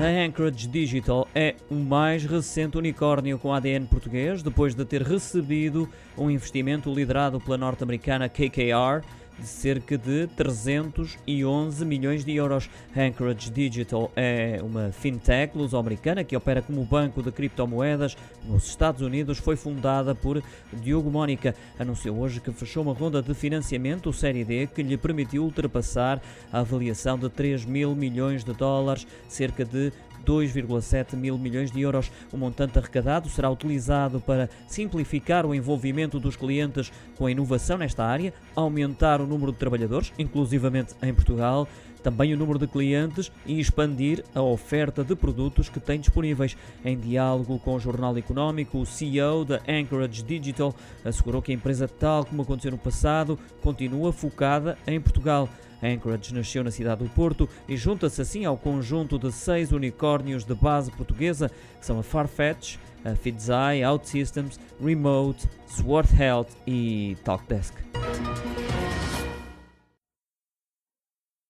A Anchorage Digital é o mais recente unicórnio com ADN português, depois de ter recebido um investimento liderado pela norte-americana KKR de cerca de 311 milhões de euros. Anchorage Digital é uma fintech luso-americana que opera como banco de criptomoedas nos Estados Unidos. Foi fundada por Diogo Mónica. Anunciou hoje que fechou uma ronda de financiamento Série D que lhe permitiu ultrapassar a avaliação de 3 mil milhões de dólares, cerca de 2,7 mil milhões de euros. O montante arrecadado será utilizado para simplificar o envolvimento dos clientes com a inovação nesta área, aumentar o número de trabalhadores, inclusivamente em Portugal, também o número de clientes e expandir a oferta de produtos que tem disponíveis. Em diálogo com o Jornal Económico, o CEO da Anchorage Digital assegurou que a empresa, tal como aconteceu no passado, continua focada em Portugal. Anchorage nasceu na cidade do Porto e junta-se assim ao conjunto de seis unicórnios de base portuguesa, que são a Farfetch, a Fidzai, OutSystems, Remote, Sword Health e Talkdesk.